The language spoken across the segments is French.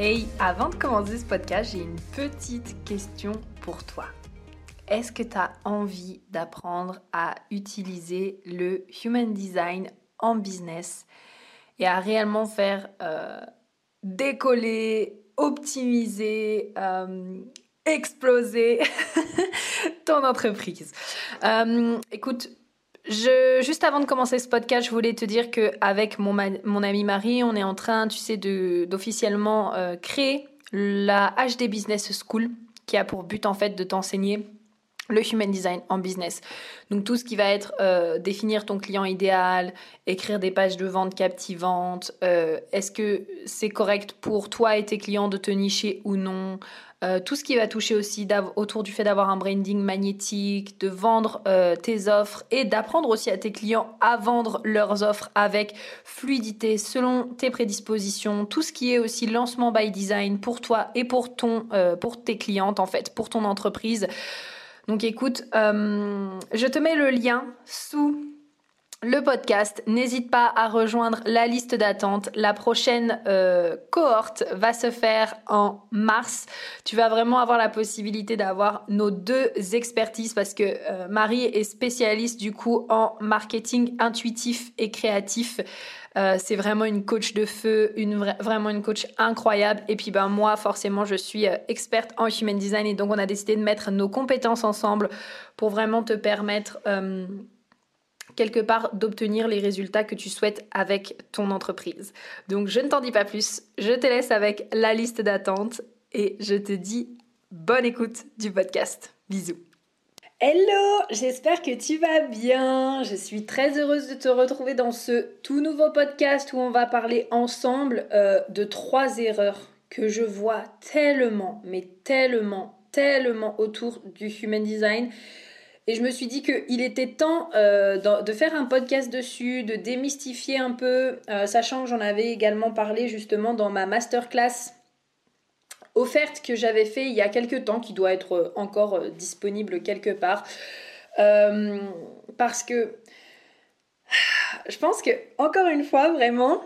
Hey, avant de commencer ce podcast, j'ai une petite question pour toi. Est-ce que tu as envie d'apprendre à utiliser le Human Design en business et à réellement faire euh, décoller optimiser, euh, exploser ton entreprise? Euh, écoute, juste avant de commencer ce podcast, je voulais te dire qu'avec mon, mon amie Marie, on est en train, tu sais, d'officiellement euh, créer la HD Business School qui a pour but en fait de t'enseigner le human design en business. Donc tout ce qui va être euh, définir ton client idéal, écrire des pages de vente captivantes, euh, est-ce que c'est correct pour toi et tes clients de te nicher ou non, euh, tout ce qui va toucher aussi autour du fait d'avoir un branding magnétique, de vendre tes offres et d'apprendre aussi à tes clients à vendre leurs offres avec fluidité selon tes prédispositions, tout ce qui est aussi lancement by design pour toi et pour ton pour tes clientes en fait, pour ton entreprise. Donc écoute, euh, je te mets le lien sous le podcast. N'hésite pas à rejoindre la liste d'attente. La prochaine euh, cohorte va se faire en mars. Tu vas vraiment avoir la possibilité d'avoir nos deux expertises parce que euh, Marie est spécialiste du coup en marketing intuitif et créatif. Euh, c'est vraiment une coach de feu, une vraiment une coach incroyable. Et puis ben moi, forcément, je suis experte en human design et donc on a décidé de mettre nos compétences ensemble pour vraiment te permettre quelque part d'obtenir les résultats que tu souhaites avec ton entreprise. Donc je ne t'en dis pas plus, je te laisse avec la liste d'attente et je te dis bonne écoute du podcast. Bisous. Hello, j'espère que tu vas bien. Je suis très heureuse de te retrouver dans ce tout nouveau podcast où on va parler ensemble euh, de trois erreurs que je vois tellement, mais tellement, tellement autour du human design. Et je me suis dit qu'il était temps euh, de faire un podcast dessus, de démystifier un peu, euh, sachant que j'en avais également parlé justement dans ma masterclass offerte que j'avais fait il y a quelques temps, qui doit être euh, encore disponible quelque part. Parce que je pense que, encore une fois, vraiment,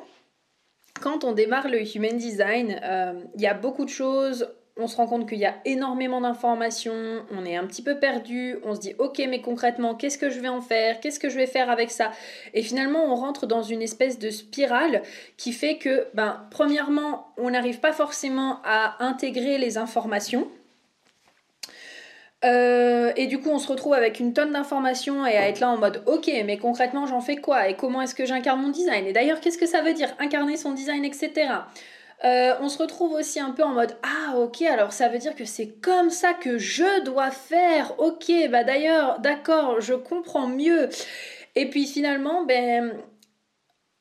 quand on démarre le human design, il y a beaucoup de choses on se rend compte qu'il y a énormément d'informations, on est un petit peu perdu, on se dit ok mais concrètement qu'est-ce que je vais en faire, qu'est-ce que je vais faire avec ça? Et finalement on rentre dans une espèce de spirale qui fait que ben premièrement on n'arrive pas forcément à intégrer les informations. Euh, et du coup, on se retrouve avec une tonne d'informations et à être là en mode ok, mais concrètement, j'en fais quoi? Et comment est-ce que j'incarne mon design? Et d'ailleurs, qu'est-ce que ça veut dire? Incarner son design, etc. Euh, on se retrouve aussi un peu en mode ah ok alors ça veut dire que c'est comme ça que je dois faire. Ok bah d'ailleurs d'accord je comprends mieux. Et puis finalement ben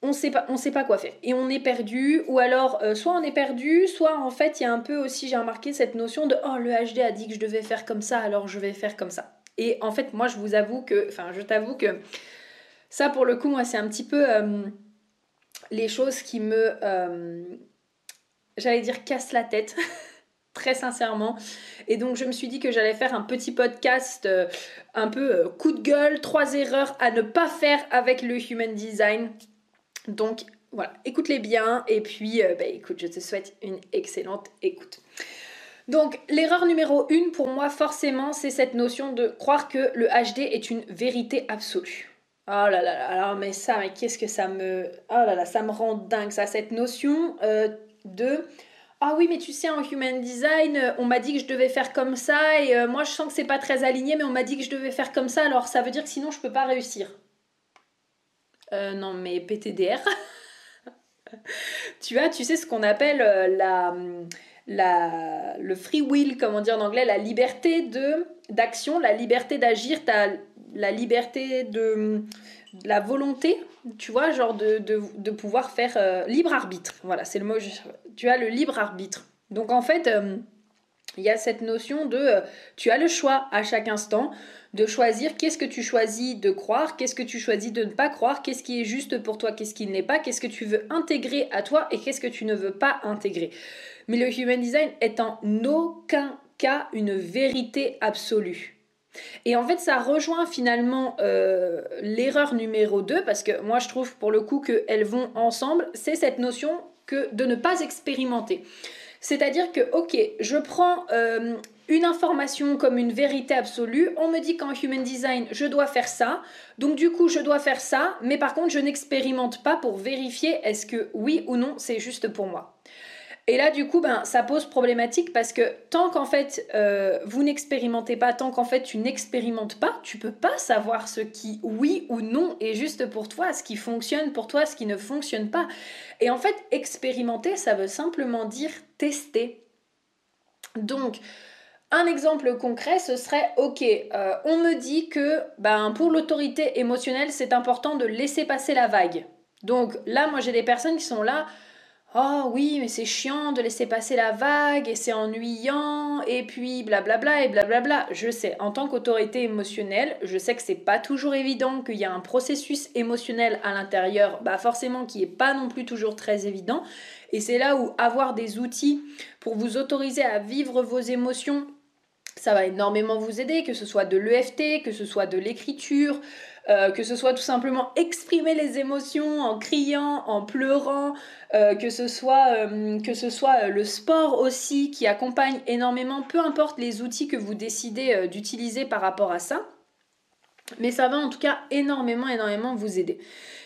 on sait pas on sait pas quoi faire. Et on est perdu ou alors euh, soit on est perdu soit en fait il y a un peu aussi j'ai remarqué cette notion de oh le HD a dit que je devais faire comme ça alors je vais faire comme ça. Et en fait moi je vous avoue que enfin je t'avoue que ça pour le coup moi c'est un petit peu euh, les choses qui me j'allais dire casse la tête. très sincèrement. Et donc je me suis dit que j'allais faire un petit podcast euh, un peu euh, coup de gueule, trois erreurs à ne pas faire avec le human design. Donc voilà, écoute-les bien et puis euh, bah, écoute, je te souhaite une excellente écoute. Donc l'erreur numéro une pour moi forcément c'est cette notion de croire que le HD est une vérité absolue. Oh là là, alors mais ça, mais qu'est-ce que ça me... Oh là là, ça me rend dingue ça, cette notion de ah oui, mais tu sais, en human design, on m'a dit que je devais faire comme ça, et euh, moi je sens que c'est pas très aligné, mais on m'a dit que je devais faire comme ça, alors ça veut dire que sinon je peux pas réussir. Euh, non, mais PTDR. tu vois, tu sais ce qu'on appelle euh, la, la, le free will, comment dire en anglais, la liberté de d'action, la liberté d'agir, la liberté de, la volonté tu vois, genre de, pouvoir faire euh, libre arbitre. Voilà, c'est le mot. Tu as le libre arbitre. Donc en fait, euh, il y a cette notion de euh, tu as le choix à chaque instant de choisir qu'est-ce que tu choisis de croire, qu'est-ce que tu choisis de ne pas croire, qu'est-ce qui est juste pour toi, qu'est-ce qui ne l'est pas, qu'est-ce que tu veux intégrer à toi et qu'est-ce que tu ne veux pas intégrer. Mais le human design est en aucun cas une vérité absolue. Et en fait, ça rejoint finalement euh, l'erreur numéro 2, parce que moi je trouve pour le coup qu'elles vont ensemble, c'est cette notion que de ne pas expérimenter. C'est-à-dire que, ok, je prends euh, une information comme une vérité absolue, on me dit qu'en Human Design, je dois faire ça, donc du coup, je dois faire ça, mais par contre, je n'expérimente pas pour vérifier est-ce que oui ou non, c'est juste pour moi. Et là, du coup, ben, ça pose problématique parce que tant qu'en fait, euh, vous n'expérimentez pas, tant qu'en fait, tu n'expérimentes pas, tu peux pas savoir ce qui, oui ou non, est juste pour toi, ce qui fonctionne pour toi, ce qui ne fonctionne pas. Et en fait, expérimenter, ça veut simplement dire tester. Donc, un exemple concret, ce serait, ok, euh, on me dit que ben, pour l'autorité émotionnelle, c'est important de laisser passer la vague. Donc là, moi, j'ai des personnes qui sont là, Oh oui, mais c'est chiant de laisser passer la vague et c'est ennuyant et puis blablabla et blablabla. Je sais, en tant qu'autorité émotionnelle, je sais que c'est pas toujours évident, qu'il y a un processus émotionnel à l'intérieur, bah forcément qui est pas non plus toujours très évident. Et c'est là où avoir des outils pour vous autoriser à vivre vos émotions ça va énormément vous aider, que ce soit de l'EFT, que ce soit de l'écriture, euh, que ce soit tout simplement exprimer les émotions en criant, en pleurant, euh, que ce soit, euh, le sport aussi qui accompagne énormément, peu importe les outils que vous décidez d'utiliser par rapport à ça. Mais ça va en tout cas énormément, énormément vous aider.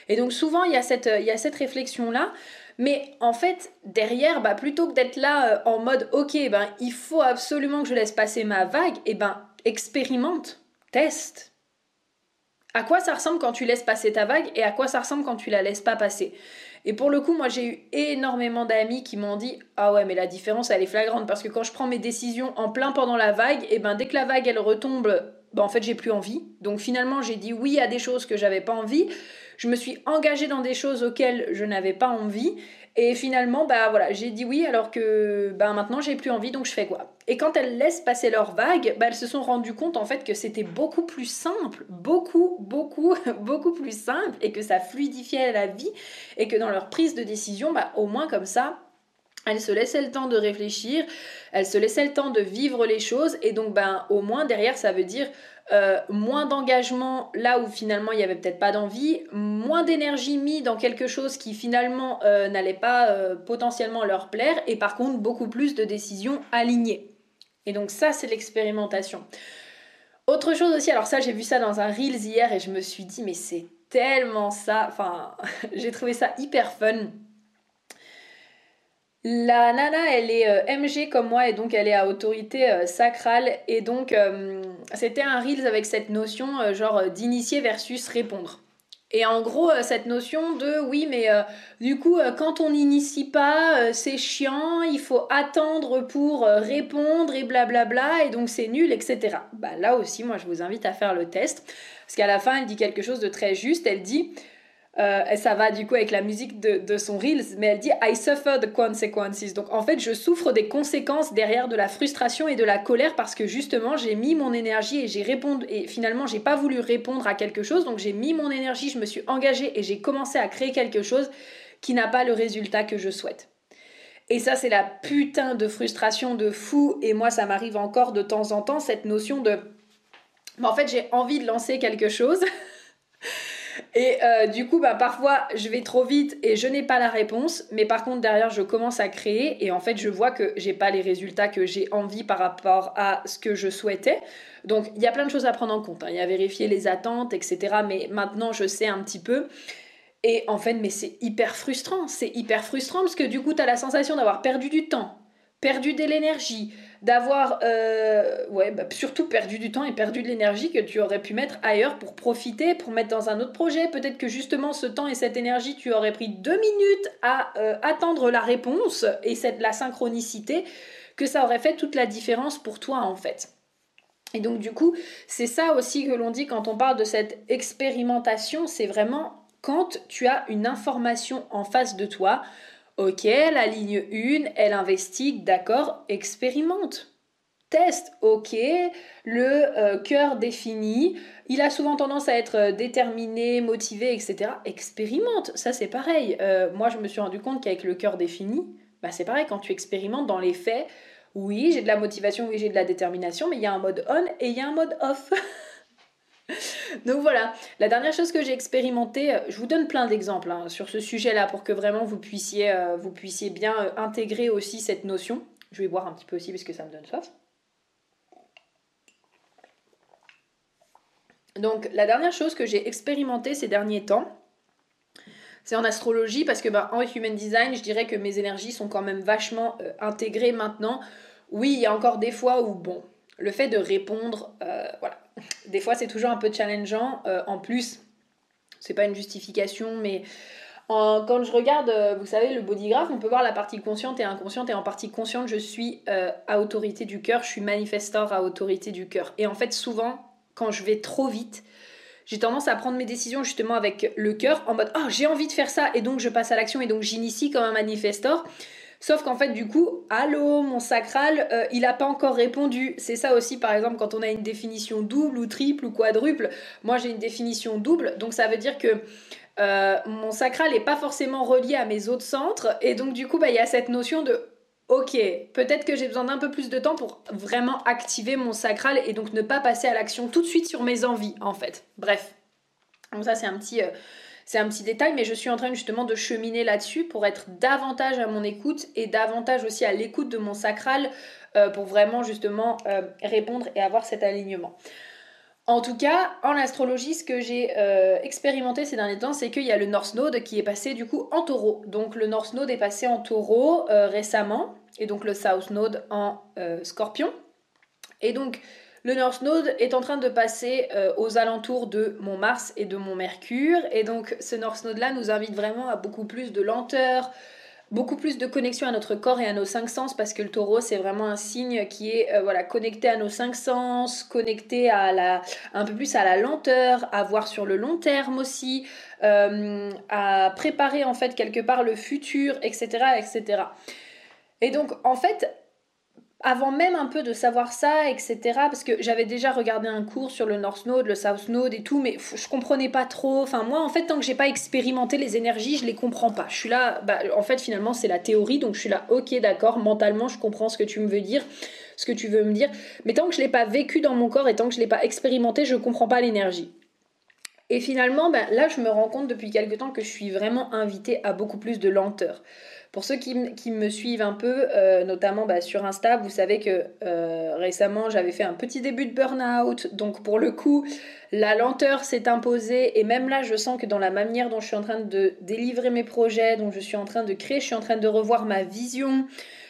Et donc souvent, il y a cette, réflexion-là. Mais en fait, derrière, bah, plutôt que d'être là en mode ok, ben, il faut absolument que je laisse passer ma vague, et ben expérimente, teste, à quoi ça ressemble quand tu laisses passer ta vague et à quoi ça ressemble quand tu la laisses pas passer? Et pour le coup, moi j'ai eu énormément d'amis qui m'ont dit Ah ouais, mais la différence elle est flagrante parce que quand je prends mes décisions en plein pendant la vague, et ben dès que la vague elle retombe, ben en fait j'ai plus envie. Donc finalement j'ai dit oui à des choses que j'avais pas envie. Je me suis engagée dans des choses auxquelles je n'avais pas envie. Et finalement, bah voilà, j'ai dit oui alors que bah maintenant j'ai plus envie, donc je fais quoi? Et quand elles laissent passer leur vague, bah elles se sont rendues compte en fait que c'était beaucoup plus simple, beaucoup, beaucoup, beaucoup plus simple, et que ça fluidifiait la vie, et que dans leur prise de décision, bah au moins comme ça, elles se laissaient le temps de réfléchir, elles se laissaient le temps de vivre les choses, et donc ben au moins derrière ça veut dire euh, moins d'engagement là où finalement il n'y avait peut-être pas d'envie, moins d'énergie mis dans quelque chose qui finalement euh, n'allait pas euh, potentiellement leur plaire, et par contre beaucoup plus de décisions alignées. Et donc ça c'est l'expérimentation. Autre chose aussi, alors ça j'ai vu ça dans un Reels hier et je me suis dit mais c'est tellement ça, enfin j'ai trouvé ça hyper fun. La nana, elle est euh, MG comme moi et donc elle est à autorité euh, sacrale. Et donc, euh, c'était un Reels avec cette notion genre d'initier versus répondre. Et en gros, cette notion de oui, mais du coup, quand on n'initie pas, c'est chiant, il faut attendre pour répondre et blablabla, et donc c'est nul, etc. Bah là aussi, moi, je vous invite à faire le test. Parce qu'à la fin, elle dit quelque chose de très juste. Elle dit euh, ça va du coup avec la musique de, son Reels, mais elle dit I suffer the consequences. Donc en fait, je souffre des conséquences derrière de la frustration et de la colère parce que justement, j'ai mis mon énergie et j'ai répondu et finalement, j'ai pas voulu répondre à quelque chose. Donc j'ai mis mon énergie, je me suis engagée et j'ai commencé à créer quelque chose qui n'a pas le résultat que je souhaite. Et ça, c'est la putain de frustration de fou. Et moi, ça m'arrive encore de temps en temps, cette notion de. en fait, j'ai envie de lancer quelque chose. Et euh, du coup, bah, parfois, je vais trop vite et je n'ai pas la réponse. Mais par contre, derrière, je commence à créer et en fait, je vois que j'ai pas les résultats que j'ai envie par rapport à ce que je souhaitais. Donc, il y a plein de choses à prendre en compte. Hein. Il y a vérifier les attentes, etc. Mais maintenant, je sais un petit peu. Et en fait, mais c'est hyper frustrant. C'est hyper frustrant parce que du coup, tu as la sensation d'avoir perdu du temps, perdu de l'énergie, d'avoir euh, bah, surtout perdu du temps et perdu de l'énergie que tu aurais pu mettre ailleurs pour profiter, pour mettre dans un autre projet. Peut-être que justement ce temps et cette énergie, tu aurais pris deux minutes à euh, attendre la réponse et cette, la synchronicité, que ça aurait fait toute la différence pour toi en fait. Et donc du coup, c'est ça aussi que l'on dit quand on parle de cette expérimentation, c'est vraiment quand tu as une information en face de toi. Ok, la ligne 1, elle investigue, d'accord, expérimente. Test, ok, le euh, cœur défini, il a souvent tendance à être euh, déterminé, motivé, etc. Expérimente, ça c'est pareil. Euh, moi je me suis rendu compte qu'avec le cœur défini, bah, c'est pareil, quand tu expérimentes dans les faits, oui, j'ai de la motivation, oui, j'ai de la détermination, mais il y a un mode on et il y a un mode off. Donc voilà, la dernière chose que j'ai expérimenté, euh, je vous donne plein d'exemples hein, sur ce sujet-là pour que vraiment vous puissiez, euh, vous puissiez bien euh, intégrer aussi cette notion. Je vais boire un petit peu aussi parce que ça me donne soif. Donc la dernière chose que j'ai expérimenté ces derniers temps, c'est en astrologie parce que bah, en human design, je dirais que mes énergies sont quand même vachement intégrées maintenant. Oui, il y a encore des fois où, bon, le fait de répondre, voilà, des fois, c'est toujours un peu challengeant. Euh, en plus, c'est pas une justification, mais quand je regarde, euh, vous savez, le bodygraph, on peut voir la partie consciente et inconsciente. Et en partie consciente, je suis euh, à autorité du cœur, je suis manifestor à autorité du cœur. Et en fait, souvent, quand je vais trop vite, j'ai tendance à prendre mes décisions justement avec le cœur en mode oh j'ai envie de faire ça et donc je passe à l'action et donc j'initie comme un manifestor Sauf qu'en fait, du coup, allô, mon sacral, euh, il n'a pas encore répondu. C'est ça aussi, par exemple, quand on a une définition double ou triple ou quadruple. Moi, j'ai une définition double, donc ça veut dire que euh, mon sacral n'est pas forcément relié à mes autres centres. Et donc, du coup, bah, il y a cette notion de ok, peut-être que j'ai besoin d'un peu plus de temps pour vraiment activer mon sacral et donc ne pas passer à l'action tout de suite sur mes envies, en fait. Bref. Donc, ça, c'est un petit. Euh, c'est un petit détail, mais je suis en train justement de cheminer là-dessus pour être davantage à mon écoute et davantage aussi à l'écoute de mon sacral euh, pour vraiment justement euh, répondre et avoir cet alignement. En tout cas, en astrologie, ce que j'ai euh, expérimenté ces derniers temps, c'est qu'il y a le North Node qui est passé du coup en taureau. Donc le North Node est passé en taureau récemment, et donc le South Node en scorpion. Et donc le North Node est en train de passer euh, aux alentours de mon Mars et de mon Mercure. Et donc ce North Node-là nous invite vraiment à beaucoup plus de lenteur, beaucoup plus de connexion à notre corps et à nos cinq sens parce que le taureau c'est vraiment un signe qui est euh, voilà connecté à nos cinq sens, connecté à la, un peu plus à la lenteur, à voir sur le long terme aussi, euh, à préparer en fait quelque part le futur, etc. etc. Et donc en fait avant même un peu de savoir ça, etc., parce que j'avais déjà regardé un cours sur le North Node, le South Node et tout, mais je comprenais pas trop. Enfin, moi, en fait, tant que j'ai pas expérimenté les énergies, je les comprends pas. Je suis là, bah, en fait, finalement, c'est la théorie, donc je suis là, ok, d'accord, mentalement, je comprends ce que tu me veux dire, ce que tu veux me dire, mais tant que je l'ai pas vécu dans mon corps et tant que je l'ai pas expérimenté, je comprends pas l'énergie. Et finalement, bah, là, je me rends compte depuis quelque temps que je suis vraiment invitée à beaucoup plus de lenteur. Pour ceux qui, me suivent un peu, euh, notamment bah, sur Insta, vous savez que euh, récemment j'avais fait un petit début de burn-out. Donc pour le coup, la lenteur s'est imposée. Et même là, je sens que dans la manière dont je suis en train de délivrer mes projets, dont je suis en train de créer, je suis en train de revoir ma vision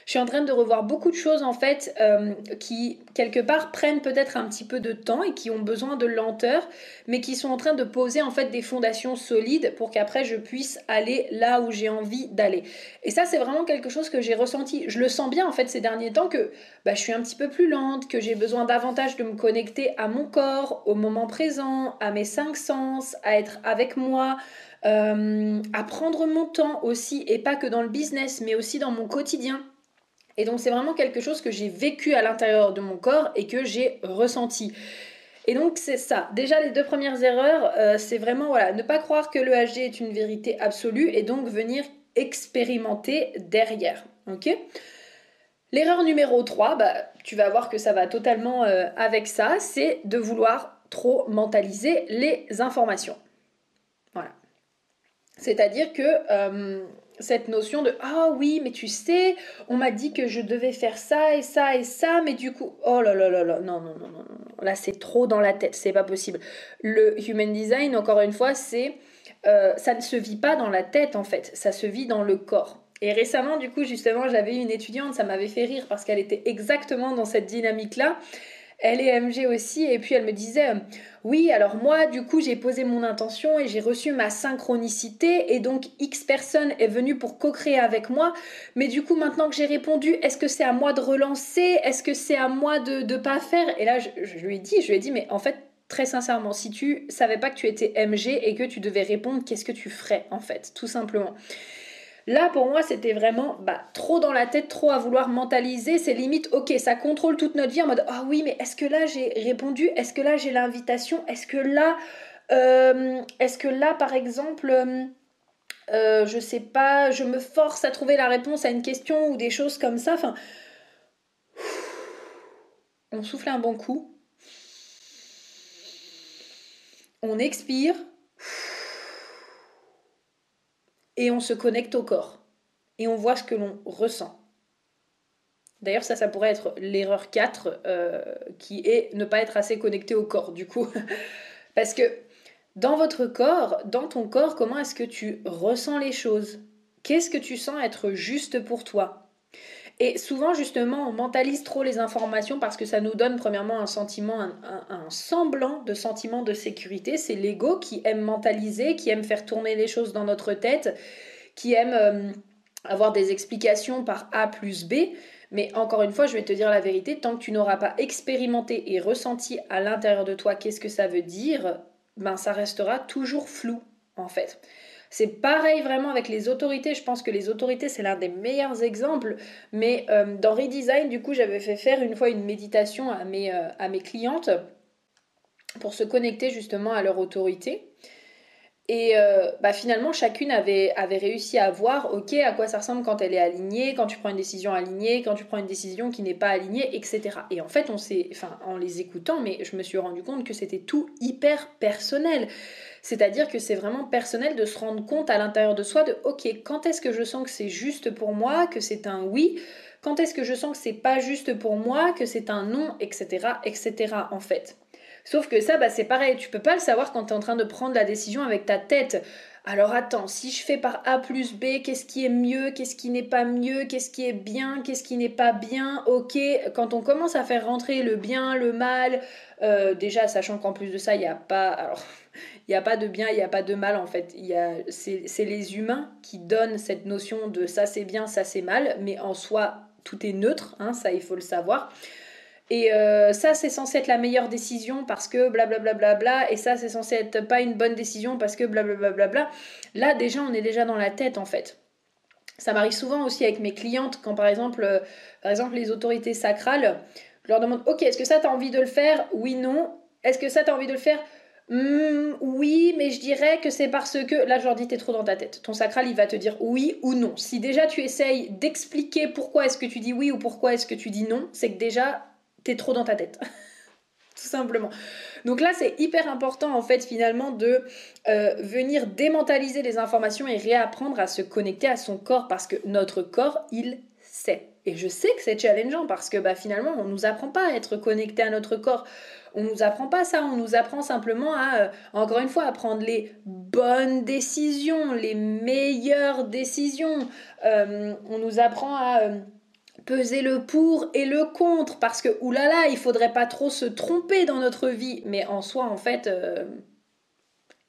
je suis en train de revoir beaucoup de choses en fait euh, qui quelque part prennent peut-être un petit peu de temps et qui ont besoin de lenteur, mais qui sont en train de poser en fait des fondations solides pour qu'après je puisse aller là où j'ai envie d'aller. Et ça c'est vraiment quelque chose que j'ai ressenti. Je le sens bien en fait ces derniers temps que bah, je suis un petit peu plus lente, que j'ai besoin davantage de me connecter à mon corps, au moment présent, à mes cinq sens, à être avec moi. Euh, à prendre mon temps aussi, et pas que dans le business, mais aussi dans mon quotidien. Et donc c'est vraiment quelque chose que j'ai vécu à l'intérieur de mon corps et que j'ai ressenti. Et donc c'est ça. Déjà les deux premières erreurs, euh, c'est vraiment voilà, ne pas croire que le HD est une vérité absolue et donc venir expérimenter derrière. Ok? L'erreur numéro 3, bah, tu vas voir que ça va totalement euh, avec ça, c'est de vouloir trop mentaliser les informations. Voilà. C'est-à-dire que euh, cette notion de ah oui mais tu sais on m'a dit que je devais faire ça et ça et ça mais du coup oh là là là là non non non non là c'est trop dans la tête c'est pas possible. Le human design encore une fois c'est euh, ça ne se vit pas dans la tête en fait. Ça se vit dans le corps. Et récemment du coup justement j'avais une étudiante ça m'avait fait rire parce qu'elle était exactement dans cette dynamique là elle est MG aussi, et puis elle me disait, euh, oui, alors moi, du coup, j'ai posé mon intention et j'ai reçu ma synchronicité, et donc X personne est venue pour co-créer avec moi, mais du coup, maintenant que j'ai répondu, est-ce que c'est à moi de relancer? Est-ce que c'est à moi de ne pas faire? Et là, je, lui ai dit, je lui ai dit, mais en fait, très sincèrement, si tu savais pas que tu étais MG et que tu devais répondre, qu'est-ce que tu ferais en fait, tout simplement? Là, pour moi, c'était vraiment bah, trop dans la tête, trop à vouloir mentaliser. C'est limite, ok, ça contrôle toute notre vie en mode, ah oui, mais est-ce que là j'ai répondu? Est-ce que là j'ai l'invitation? Est-ce que là, euh, est-ce que là, par exemple, euh, euh, je sais pas, je me force à trouver la réponse à une question ou des choses comme ça? Enfin, on souffle un bon coup. On expire et on se connecte au corps et on voit ce que l'on ressent. D'ailleurs, ça, ça pourrait être l'erreur 4 euh, qui est ne pas être assez connecté au corps, du coup. Parce que dans votre corps, dans ton corps, comment est-ce que tu ressens les choses? Qu'est-ce que tu sens être juste pour toi? Et souvent, justement, on mentalise trop les informations parce que ça nous donne, premièrement, un sentiment, un, semblant de sentiment de sécurité. C'est l'ego qui aime mentaliser, qui aime faire tourner les choses dans notre tête, qui aime euh, avoir des explications par A plus B. Mais encore une fois, je vais te dire la vérité, tant que tu n'auras pas expérimenté et ressenti à l'intérieur de toi qu'est-ce que ça veut dire, ben ça restera toujours flou en fait. C'est pareil vraiment avec les autorités. Je pense que les autorités, c'est l'un des meilleurs exemples. Mais euh, dans Redesign, du coup, j'avais fait faire une fois une méditation à mes, euh, à mes clientes pour se connecter justement à leur autorité. Et euh, bah finalement, chacune avait, avait réussi à voir, ok, à quoi ça ressemble quand elle est alignée, quand tu prends une décision alignée, quand tu prends une décision qui n'est pas alignée, etc. Et en fait, on s'est, enfin, en les écoutant, mais je me suis rendu compte que c'était tout hyper personnel. C'est-à-dire que c'est vraiment personnel de se rendre compte à l'intérieur de soi de, ok, quand est-ce que je sens que c'est juste pour moi, que c'est un oui, quand est-ce que je sens que c'est pas juste pour moi, que c'est un non, etc., etc. En fait? Sauf que ça, bah, c'est pareil, tu peux pas le savoir quand tu es en train de prendre la décision avec ta tête. Alors attends, si je fais par A plus B, qu'est-ce qui est mieux, qu'est-ce qui n'est pas mieux, qu'est-ce qui est bien, qu'est-ce qui n'est pas bien, ok. Quand on commence à faire rentrer le bien, le mal, euh, déjà sachant qu'en plus de ça, il n'y a pas... Il a pas de bien, il n'y a pas de mal en fait. C'est les humains qui donnent cette notion de ça c'est bien, ça c'est mal, mais en soi, tout est neutre, hein, ça il faut le savoir. Et euh, ça, c'est censé être la meilleure décision parce que blablabla. Bla, bla, bla, et ça, c'est censé être pas une bonne décision parce que blablabla. Bla, bla, Là, déjà, on est déjà dans la tête en fait. Ça m'arrive souvent aussi avec mes clientes quand par exemple, euh, par exemple les autorités sacrales, je leur demande Ok, est-ce que ça, tu as envie de le faire? Oui, non. Est-ce que ça, tu as envie de le faire? Hmm, oui, mais je dirais que c'est parce que. Là, je leur dis, t'es trop dans ta tête. Ton sacral, il va te dire oui ou non. Si déjà tu essayes d'expliquer pourquoi est-ce que tu dis oui ou pourquoi est-ce que tu dis non, c'est que déjà t'es trop dans ta tête. Tout simplement. Donc là, c'est hyper important en fait finalement de euh, venir démentaliser les informations et réapprendre à se connecter à son corps parce que notre corps, il sait. Et je sais que c'est challengeant parce que bah, finalement, on ne nous apprend pas à être connecté à notre corps. On nous apprend pas ça, on nous apprend simplement à, euh, encore une fois, à prendre les bonnes décisions, les meilleures décisions. Euh, on nous apprend à peser le pour et le contre parce que oulala, il faudrait pas trop se tromper dans notre vie. Mais en soi, en fait, euh,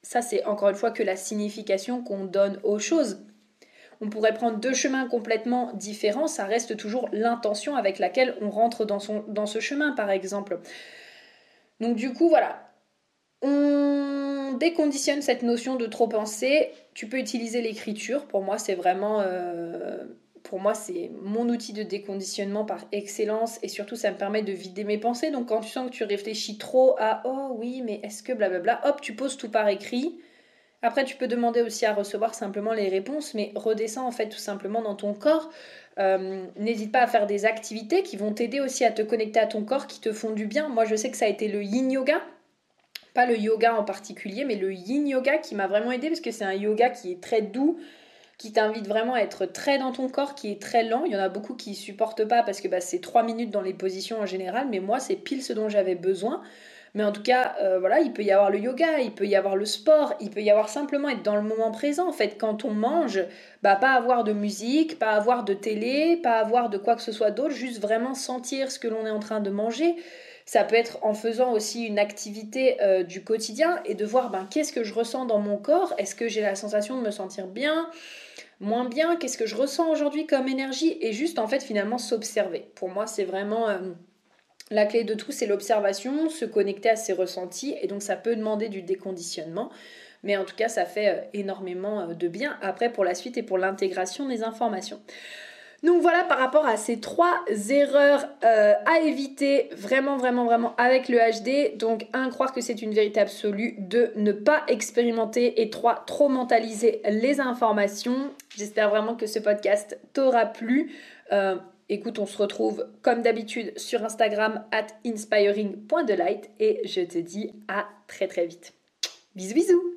ça c'est encore une fois que la signification qu'on donne aux choses. On pourrait prendre deux chemins complètement différents, ça reste toujours l'intention avec laquelle on rentre dans, ce chemin, par exemple. Donc du coup, voilà. On déconditionne cette notion de trop penser. Tu peux utiliser l'écriture. Pour moi, c'est vraiment... Euh, pour moi, c'est mon outil de déconditionnement par excellence et surtout, ça me permet de vider mes pensées. Donc, quand tu sens que tu réfléchis trop à oh oui, mais est-ce que blablabla, hop, tu poses tout par écrit. Après, tu peux demander aussi à recevoir simplement les réponses, mais redescends en fait tout simplement dans ton corps. Euh, n'hésite pas à faire des activités qui vont t'aider aussi à te connecter à ton corps, qui te font du bien. Moi, je sais que ça a été le yin yoga, pas le yoga en particulier, mais le yin yoga qui m'a vraiment aidé parce que c'est un yoga qui est très doux, qui t'invite vraiment à être très dans ton corps, qui est très lent. Il y en a beaucoup qui supportent pas parce que bah, c'est trois minutes dans les positions en général, mais moi c'est pile ce dont j'avais besoin. Mais en tout cas, euh, voilà, il peut y avoir le yoga, il peut y avoir le sport, il peut y avoir simplement être dans le moment présent. En fait, quand on mange, bah pas avoir de musique, pas avoir de télé, pas avoir de quoi que ce soit d'autre, juste vraiment sentir ce que l'on est en train de manger. Ça peut être en faisant aussi une activité euh, du quotidien et de voir ben, qu'est-ce que je ressens dans mon corps? Est-ce que j'ai la sensation de me sentir bien? Moins bien, qu'est-ce que je ressens aujourd'hui comme énergie et juste en fait finalement s'observer. Pour moi c'est vraiment euh, La clé de tout, c'est l'observation, se connecter à ses ressentis, et donc ça peut demander du déconditionnement. Mais en tout cas, ça fait euh, énormément euh, de bien après pour la suite et pour l'intégration des informations. Donc voilà par rapport à ces trois erreurs euh, à éviter vraiment vraiment vraiment avec le HD. Donc un, croire que c'est une vérité absolue. Deux, ne pas expérimenter. Et trois, trop mentaliser les informations. J'espère vraiment que ce podcast t'aura plu. écoute, on se retrouve comme d'habitude sur Instagram at inspiring.delight et je te dis à très très vite. Bisous bisous